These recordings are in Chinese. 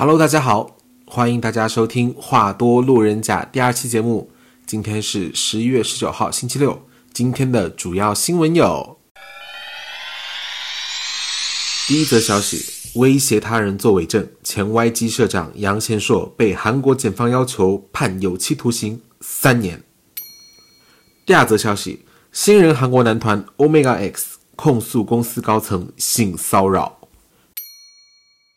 Hello，大家好，欢迎大家收听《话多路人甲》第二期节目。今天是十一月十九号，星期六。今天的主要新闻有：第一则消息，威胁他人作伪证，前 YG 社长杨贤硕被韩国检方要求判有期徒刑三年。第二则消息，新人韩国男团 Omega X 控诉公司高层性骚扰。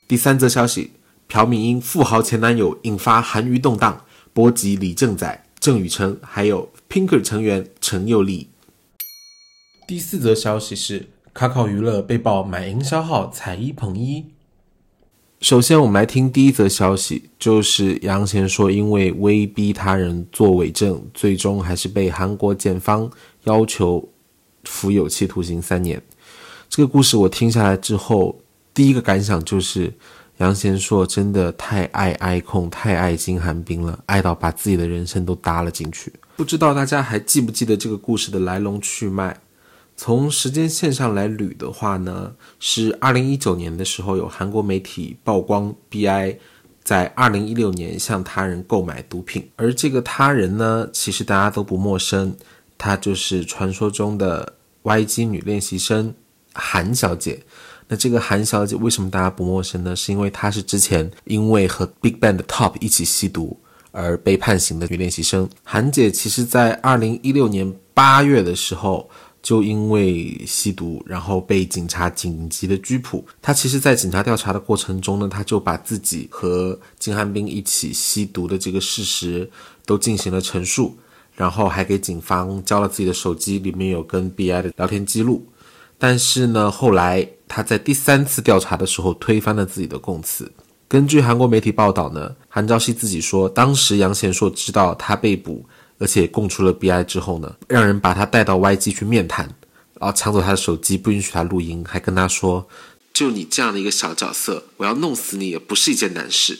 第三则消息。朴敏英富豪前男友引发韩娱动荡，波及李正宰、郑宇成，还有 Pinker 成员陈佑利。第四则消息是，卡考娱乐被曝买营销号踩一捧一。首先，我们来听第一则消息，就是杨贤说因为威逼他人作伪证，最终还是被韩国检方要求服有期徒刑三年。这个故事我听下来之后，第一个感想就是。杨贤硕真的太爱 icon，太爱金韩冰了，爱到把自己的人生都搭了进去。不知道大家还记不记得这个故事的来龙去脉？从时间线上来捋的话呢，是二零一九年的时候，有韩国媒体曝光 BI 在二零一六年向他人购买毒品，而这个他人呢，其实大家都不陌生，她就是传说中的 YG 女练习生韩小姐。那这个韩小姐为什么大家不陌生呢？是因为她是之前因为和 BigBang 的 Top 一起吸毒而被判刑的女练习生。韩姐其实，在二零一六年八月的时候，就因为吸毒，然后被警察紧急的拘捕。她其实，在警察调查的过程中呢，她就把自己和金汉彬一起吸毒的这个事实都进行了陈述，然后还给警方交了自己的手机，里面有跟 BI 的聊天记录。但是呢，后来他在第三次调查的时候推翻了自己的供词。根据韩国媒体报道呢，韩昭熙自己说，当时杨贤硕知道他被捕，而且供出了 BI 之后呢，让人把他带到 YG 去面谈，然后抢走他的手机，不允许他录音，还跟他说：“就你这样的一个小角色，我要弄死你也不是一件难事。”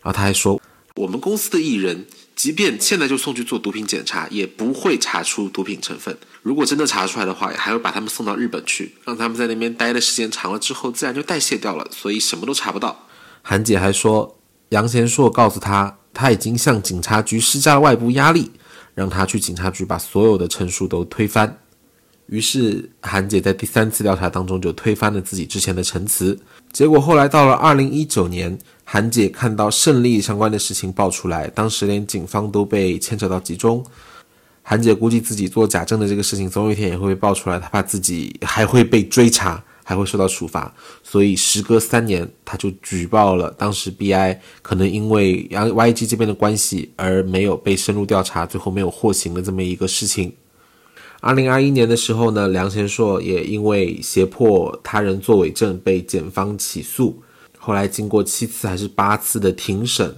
然后他还说：“我们公司的艺人。”即便现在就送去做毒品检查，也不会查出毒品成分。如果真的查出来的话，还会把他们送到日本去，让他们在那边待的时间长了之后，自然就代谢掉了，所以什么都查不到。韩姐还说，杨贤硕告诉他，他已经向警察局施加了外部压力，让他去警察局把所有的陈述都推翻。于是韩姐在第三次调查当中就推翻了自己之前的陈词。结果后来到了二零一九年。韩姐看到胜利相关的事情爆出来，当时连警方都被牵扯到其中。韩姐估计自己做假证的这个事情，总有一天也会被爆出来，她怕自己还会被追查，还会受到处罚，所以时隔三年，她就举报了当时 BI 可能因为 YG 这边的关系而没有被深入调查，最后没有获刑的这么一个事情。二零二一年的时候呢，梁贤硕也因为胁迫他人作伪证被检方起诉。后来经过七次还是八次的庭审，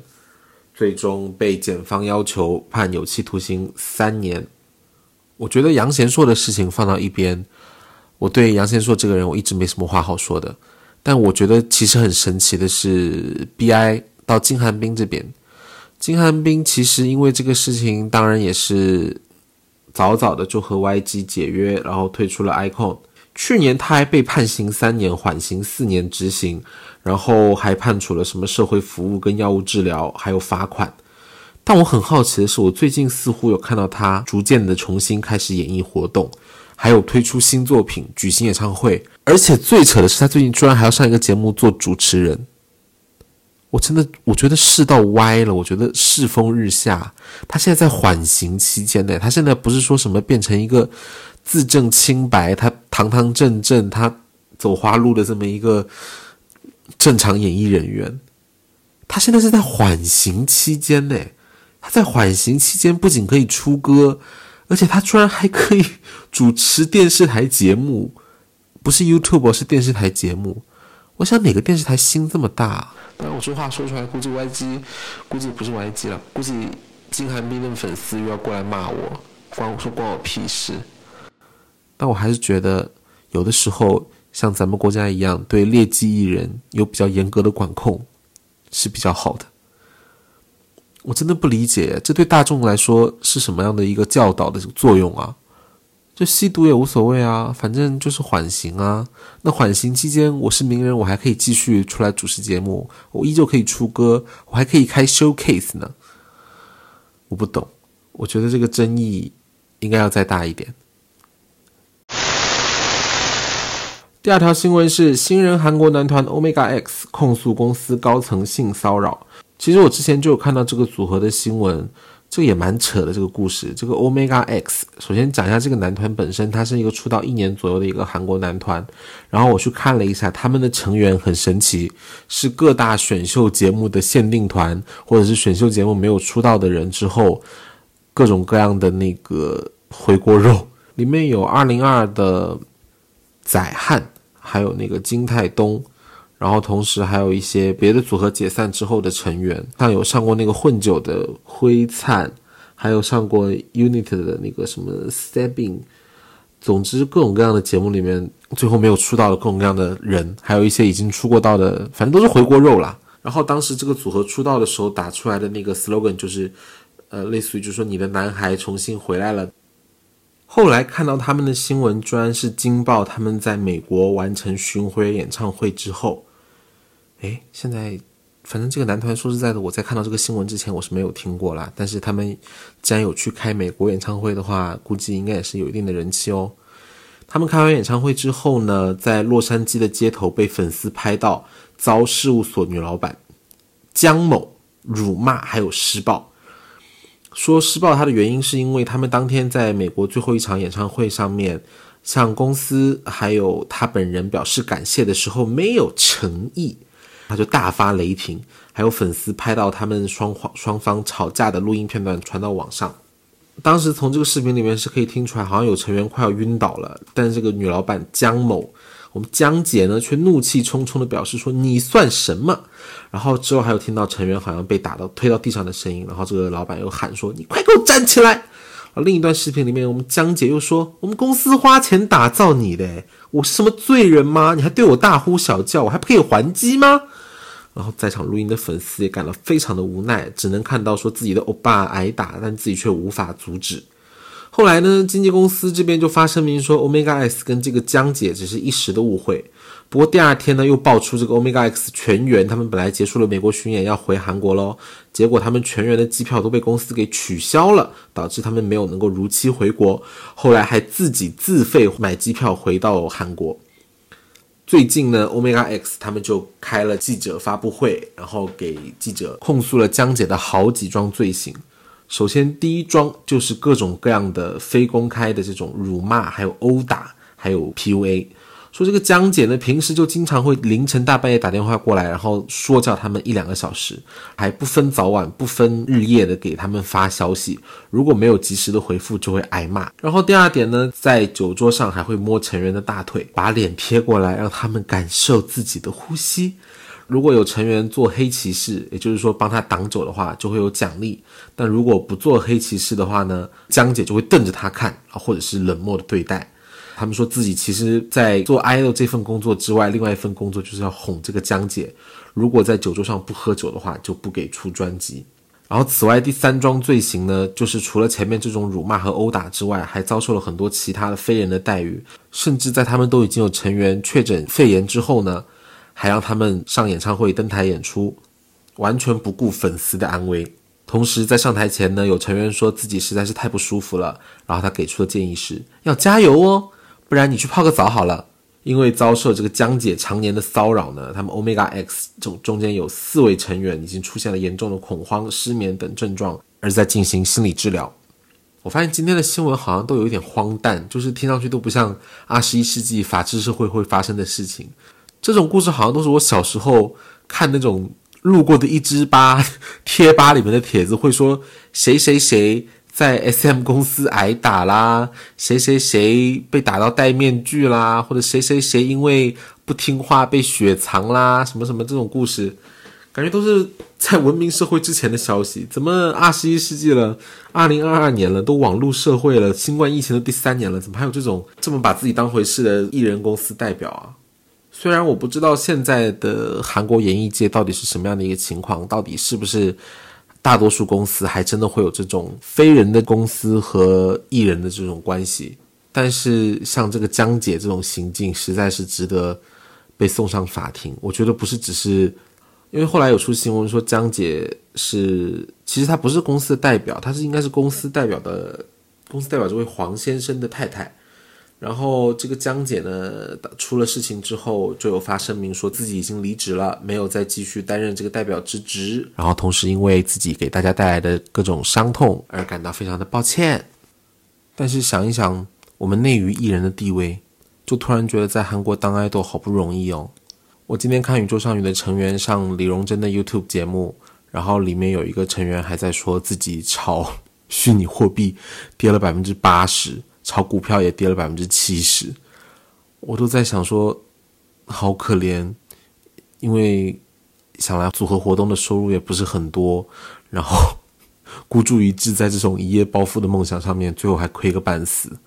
最终被检方要求判有期徒刑三年。我觉得杨贤硕的事情放到一边，我对杨贤硕这个人我一直没什么话好说的。但我觉得其实很神奇的是，BI 到金寒冰这边，金寒冰其实因为这个事情，当然也是早早的就和 YG 解约，然后退出了 icon。去年他还被判刑三年，缓刑四年执行，然后还判处了什么社会服务跟药物治疗，还有罚款。但我很好奇的是，我最近似乎有看到他逐渐的重新开始演艺活动，还有推出新作品、举行演唱会，而且最扯的是，他最近居然还要上一个节目做主持人。我真的我觉得世道歪了，我觉得世风日下。他现在在缓刑期间呢，他现在不是说什么变成一个。自证清白，他堂堂正正，他走花路的这么一个正常演艺人员，他现在是在缓刑期间呢。他在缓刑期间不仅可以出歌，而且他居然还可以主持电视台节目，不是 YouTube，是电视台节目。我想哪个电视台心这么大？当然，我这话说出来，估计 YG，估计不是 YG 了，估计金韩彬的粉丝又要过来骂我，关我说关我屁事。但我还是觉得，有的时候像咱们国家一样，对劣迹艺人有比较严格的管控，是比较好的。我真的不理解，这对大众来说是什么样的一个教导的作用啊？就吸毒也无所谓啊，反正就是缓刑啊。那缓刑期间，我是名人，我还可以继续出来主持节目，我依旧可以出歌，我还可以开 showcase 呢。我不懂，我觉得这个争议应该要再大一点。第二条新闻是新人韩国男团 Omega X 控诉公司高层性骚扰。其实我之前就有看到这个组合的新闻。这个也蛮扯的，这个故事。这个 Omega X，首先讲一下这个男团本身，它是一个出道一年左右的一个韩国男团。然后我去看了一下，他们的成员很神奇，是各大选秀节目的限定团，或者是选秀节目没有出道的人之后，各种各样的那个回锅肉。里面有二零二的载汉，还有那个金泰东。然后同时还有一些别的组合解散之后的成员，像有上过那个混酒的灰灿，还有上过 UNIT 的那个什么 Stepping，总之各种各样的节目里面，最后没有出道的各种各样的人，还有一些已经出过道的，反正都是回锅肉啦。然后当时这个组合出道的时候打出来的那个 slogan 就是，呃，类似于就是说你的男孩重新回来了。后来看到他们的新闻，居然是惊爆他们在美国完成巡回演唱会之后。哎，现在反正这个男团说实在的，我在看到这个新闻之前我是没有听过啦。但是他们既然有去开美国演唱会的话，估计应该也是有一定的人气哦。他们开完演唱会之后呢，在洛杉矶的街头被粉丝拍到，遭事务所女老板江某辱骂，还有施暴。说施暴他的原因是因为他们当天在美国最后一场演唱会上面，向公司还有他本人表示感谢的时候没有诚意。他就大发雷霆，还有粉丝拍到他们双方双方吵架的录音片段传到网上。当时从这个视频里面是可以听出来，好像有成员快要晕倒了，但这个女老板江某，我们江姐呢，却怒气冲冲的表示说：“你算什么？”然后之后还有听到成员好像被打到推到地上的声音，然后这个老板又喊说：“你快给我站起来！”而另一段视频里面，我们江姐又说：“我们公司花钱打造你的，我是什么罪人吗？你还对我大呼小叫，我还不可以还击吗？”然后在场录音的粉丝也感到非常的无奈，只能看到说自己的欧巴挨打，但自己却无法阻止。后来呢，经纪公司这边就发声明说，Omega X 跟这个江姐只是一时的误会。不过第二天呢，又爆出这个 Omega X 全员他们本来结束了美国巡演要回韩国喽，结果他们全员的机票都被公司给取消了，导致他们没有能够如期回国。后来还自己自费买机票回到韩国。最近呢，Omega X 他们就开了记者发布会，然后给记者控诉了江姐的好几桩罪行。首先，第一桩就是各种各样的非公开的这种辱骂，还有殴打，还有 PUA。说这个江姐呢，平时就经常会凌晨大半夜打电话过来，然后说教他们一两个小时，还不分早晚、不分日夜的给他们发消息。如果没有及时的回复，就会挨骂。然后第二点呢，在酒桌上还会摸成员的大腿，把脸贴过来，让他们感受自己的呼吸。如果有成员做黑骑士，也就是说帮他挡酒的话，就会有奖励。但如果不做黑骑士的话呢，江姐就会瞪着他看，或者是冷漠的对待。他们说自己其实，在做 idol 这份工作之外，另外一份工作就是要哄这个江姐。如果在酒桌上不喝酒的话，就不给出专辑。然后，此外第三桩罪行呢，就是除了前面这种辱骂和殴打之外，还遭受了很多其他的非人的待遇。甚至在他们都已经有成员确诊肺炎之后呢，还让他们上演唱会、登台演出，完全不顾粉丝的安危。同时，在上台前呢，有成员说自己实在是太不舒服了，然后他给出的建议是要加油哦。不然你去泡个澡好了。因为遭受这个江姐常年的骚扰呢，他们 Omega X 中中间有四位成员已经出现了严重的恐慌、失眠等症状，而在进行心理治疗。我发现今天的新闻好像都有一点荒诞，就是听上去都不像二十一世纪法治社会会发生的事情。这种故事好像都是我小时候看那种路过的一只吧 贴吧里面的帖子，会说谁谁谁。在 S.M 公司挨打啦，谁谁谁被打到戴面具啦，或者谁谁谁因为不听话被雪藏啦，什么什么这种故事，感觉都是在文明社会之前的消息。怎么二十一世纪了，二零二二年了，都网络社会了，新冠疫情都第三年了，怎么还有这种这么把自己当回事的艺人公司代表啊？虽然我不知道现在的韩国演艺界到底是什么样的一个情况，到底是不是？大多数公司还真的会有这种非人的公司和艺人的这种关系，但是像这个江姐这种行径，实在是值得被送上法庭。我觉得不是只是，因为后来有出新闻说江姐是，其实她不是公司的代表，她是应该是公司代表的，公司代表这位黄先生的太太。然后这个江姐呢，出了事情之后，就有发声明说自己已经离职了，没有再继续担任这个代表之职。然后同时因为自己给大家带来的各种伤痛而感到非常的抱歉。但是想一想，我们内娱艺人的地位，就突然觉得在韩国当爱豆好不容易哦。我今天看宇宙少女的成员上李荣珍的 YouTube 节目，然后里面有一个成员还在说自己炒虚拟货币跌了百分之八十。炒股票也跌了百分之七十，我都在想说，好可怜，因为想来组合活动的收入也不是很多，然后孤注一掷在这种一夜暴富的梦想上面，最后还亏个半死，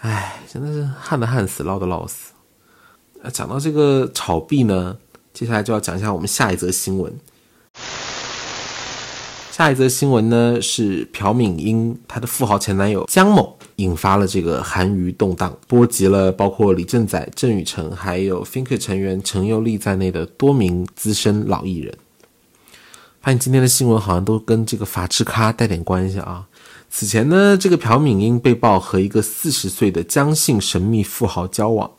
唉，真的是旱的旱死，涝的涝死。讲到这个炒币呢，接下来就要讲一下我们下一则新闻。下一则新闻呢是朴敏英她的富豪前男友姜某引发了这个韩娱动荡，波及了包括李正宰、郑宇成还有 Finker 成员陈佑丽在内的多名资深老艺人。发现今天的新闻好像都跟这个法制咖带点关系啊。此前呢，这个朴敏英被曝和一个四十岁的姜姓神秘富豪交往，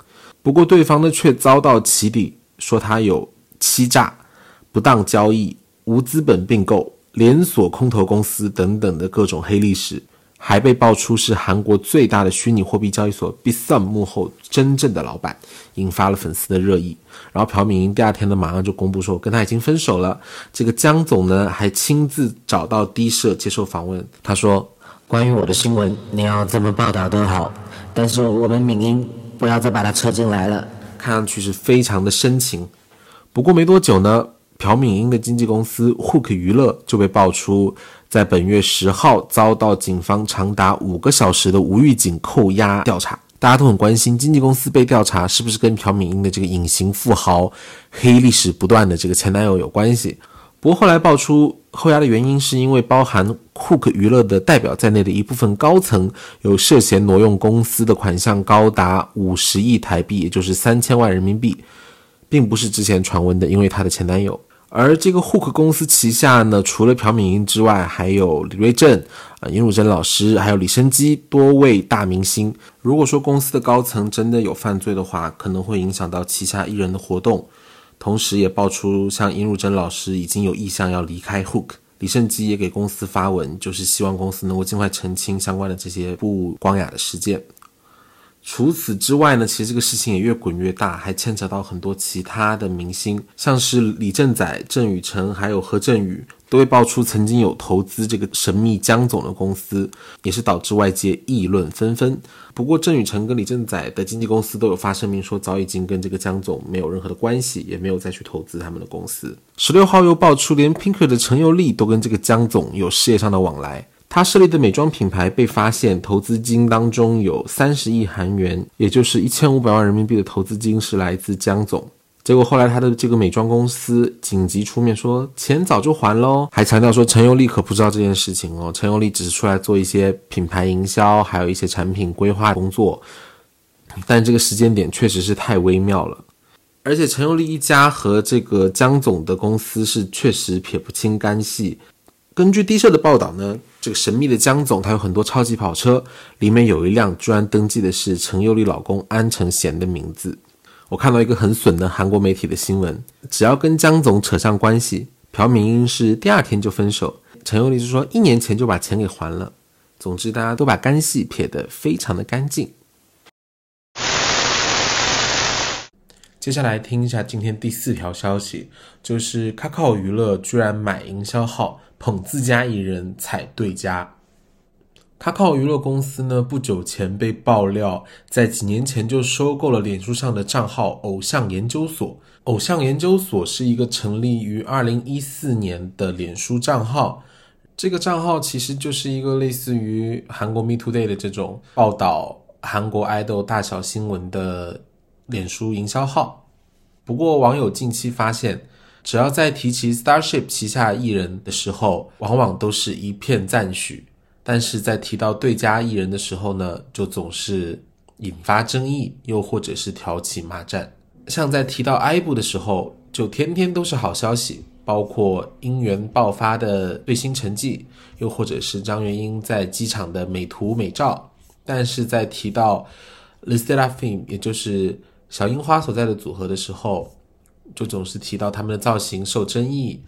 不过对方呢却遭到起底，说他有欺诈、不当交易、无资本并购。连锁空投公司等等的各种黑历史，还被爆出是韩国最大的虚拟货币交易所 Bitsum 幕后真正的老板，引发了粉丝的热议。然后朴敏英第二天呢，马上就公布说跟他已经分手了。这个江总呢，还亲自找到 D 社接受访问，他说：“关于我的新闻，你要怎么报道都好，但是我们敏英不要再把他扯进来了。”看上去是非常的深情。不过没多久呢。朴敏英的经纪公司 Hook 娱乐就被爆出，在本月十号遭到警方长达五个小时的无预警扣押调查。大家都很关心，经纪公司被调查是不是跟朴敏英的这个隐形富豪、黑历史不断的这个前男友有关系？不过后来爆出扣押的原因，是因为包含 Hook 娱乐的代表在内的一部分高层有涉嫌挪用公司的款项高达五十亿台币，也就是三千万人民币，并不是之前传闻的因为她的前男友。而这个 Hook 公司旗下呢，除了朴敏英之外，还有李瑞镇、啊尹汝贞老师，还有李生基多位大明星。如果说公司的高层真的有犯罪的话，可能会影响到旗下艺人的活动。同时，也爆出像尹汝贞老师已经有意向要离开 Hook，李胜基也给公司发文，就是希望公司能够尽快澄清相关的这些不光雅的事件。除此之外呢，其实这个事情也越滚越大，还牵扯到很多其他的明星，像是李正宰、郑宇成，还有何振宇，都被爆出曾经有投资这个神秘江总的公司，也是导致外界议论纷纷。不过郑宇成跟李正宰的经纪公司都有发声明说，早已经跟这个江总没有任何的关系，也没有再去投资他们的公司。十六号又爆出，连 Pinker 的陈佑丽都跟这个江总有事业上的往来。他设立的美妆品牌被发现投资金当中有三十亿韩元，也就是一千五百万人民币的投资金是来自江总。结果后来他的这个美妆公司紧急出面说钱早就还喽，还强调说陈佑丽可不知道这件事情哦，陈佑丽只是出来做一些品牌营销，还有一些产品规划工作。但这个时间点确实是太微妙了，而且陈佑丽一家和这个江总的公司是确实撇不清干系。根据低社的报道呢，这个神秘的江总他有很多超级跑车，里面有一辆居然登记的是陈佑丽老公安承贤的名字。我看到一个很损的韩国媒体的新闻，只要跟江总扯上关系，朴敏英是第二天就分手，陈佑丽就说一年前就把钱给还了。总之，大家都把干系撇得非常的干净。接下来听一下今天第四条消息，就是 Kakao 娱乐居然买营销号。捧自家艺人踩对家，卡靠娱乐公司呢？不久前被爆料，在几年前就收购了脸书上的账号“偶像研究所”。偶像研究所是一个成立于二零一四年的脸书账号，这个账号其实就是一个类似于韩国 Me Today 的这种报道韩国爱豆大小新闻的脸书营销号。不过，网友近期发现。只要在提起 Starship 旗下艺人的时候，往往都是一片赞许，但是在提到对家艺人的时候呢，就总是引发争议，又或者是挑起骂战。像在提到 IVE 的时候，就天天都是好消息，包括姻缘爆发的最新成绩，又或者是张元英在机场的美图美照。但是在提到 l i s t e l a f i m 也就是小樱花所在的组合的时候，就总是提到他们的造型受争议，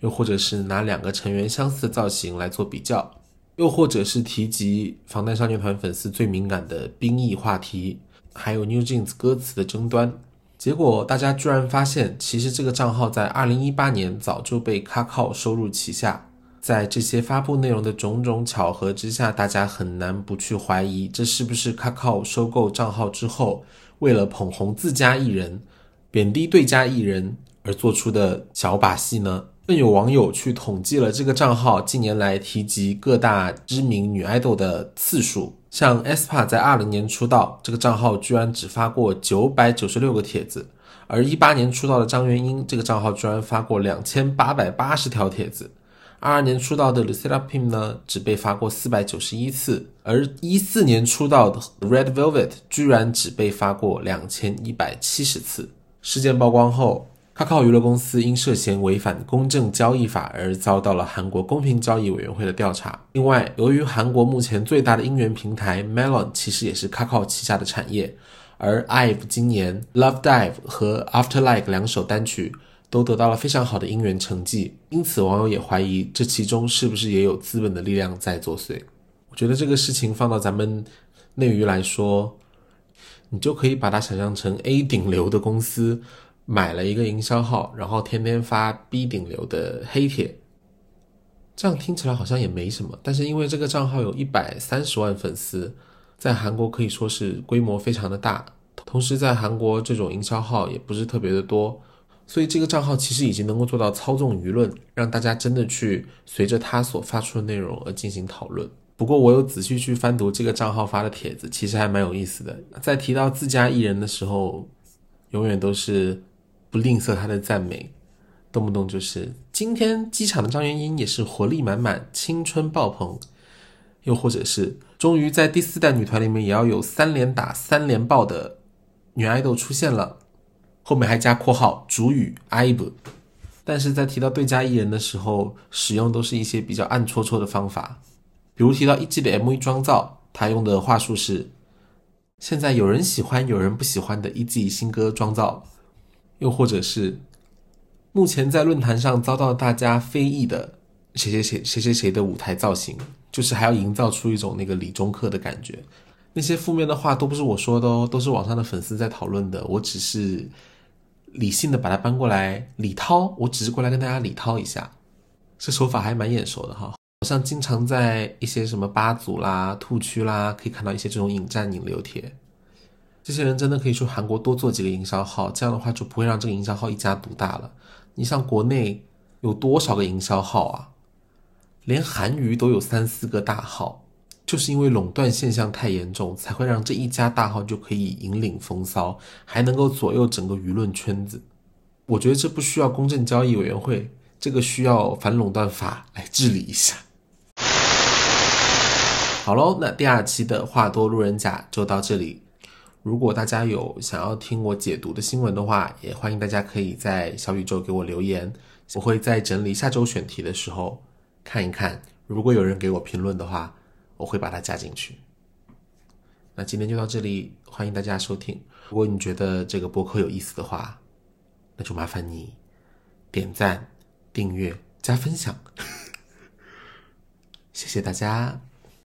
又或者是拿两个成员相似的造型来做比较。又或者是提及防弹少年团粉丝最敏感的兵役话题，还有 New Jeans 歌词的争端，结果大家居然发现，其实这个账号在2018年早就被 Kakao 收入旗下。在这些发布内容的种种巧合之下，大家很难不去怀疑，这是不是 Kakao 收购账号之后，为了捧红自家艺人，贬低对家艺人而做出的小把戏呢？更有网友去统计了这个账号近年来提及各大知名女爱豆的次数，像 aespa 在二零年出道，这个账号居然只发过九百九十六个帖子；而一八年出道的张元英，这个账号居然发过两千八百八十条帖子；二二年出道的 Lucila Pim 呢，只被发过四百九十一次；而一四年出道的 Red Velvet 居然只被发过两千一百七十次。事件曝光后。，Kakao 娱乐公司因涉嫌违反公正交易法而遭到了韩国公平交易委员会的调查。另外，由于韩国目前最大的音源平台 Melon 其实也是 Kakao 旗下的产业，而 IVE 今年 Love Dive 和 After Like 两首单曲都得到了非常好的音源成绩，因此网友也怀疑这其中是不是也有资本的力量在作祟。我觉得这个事情放到咱们内娱来说，你就可以把它想象成 A 顶流的公司。买了一个营销号，然后天天发 B 顶流的黑帖，这样听起来好像也没什么。但是因为这个账号有一百三十万粉丝，在韩国可以说是规模非常的大。同时在韩国这种营销号也不是特别的多，所以这个账号其实已经能够做到操纵舆论，让大家真的去随着他所发出的内容而进行讨论。不过我有仔细去翻读这个账号发的帖子，其实还蛮有意思的。在提到自家艺人的时候，永远都是。不吝啬他的赞美，动不动就是今天机场的张元英也是活力满满、青春爆棚，又或者是终于在第四代女团里面也要有三连打三连爆的女爱豆出现了，后面还加括号主语 IVE，但是在提到对家艺人的时候，使用都是一些比较暗戳戳的方法，比如提到一季的 MV 妆造，他用的话术是现在有人喜欢有人不喜欢的一季新歌妆造。又或者是目前在论坛上遭到大家非议的谁谁谁谁谁谁的舞台造型，就是还要营造出一种那个理中客的感觉。那些负面的话都不是我说的哦，都是网上的粉丝在讨论的。我只是理性的把它搬过来理涛，我只是过来跟大家理涛一下。这手法还蛮眼熟的哈，好像经常在一些什么八组啦、兔区啦，可以看到一些这种引战引流帖。这些人真的可以去韩国多做几个营销号，这样的话就不会让这个营销号一家独大了。你像国内有多少个营销号啊？连韩娱都有三四个大号，就是因为垄断现象太严重，才会让这一家大号就可以引领风骚，还能够左右整个舆论圈子。我觉得这不需要公正交易委员会，这个需要反垄断法来治理一下。好喽，那第二期的话多路人甲就到这里。如果大家有想要听我解读的新闻的话，也欢迎大家可以在小宇宙给我留言，我会在整理下周选题的时候看一看。如果有人给我评论的话，我会把它加进去。那今天就到这里，欢迎大家收听。如果你觉得这个播客有意思的话，那就麻烦你点赞、订阅、加分享，谢谢大家。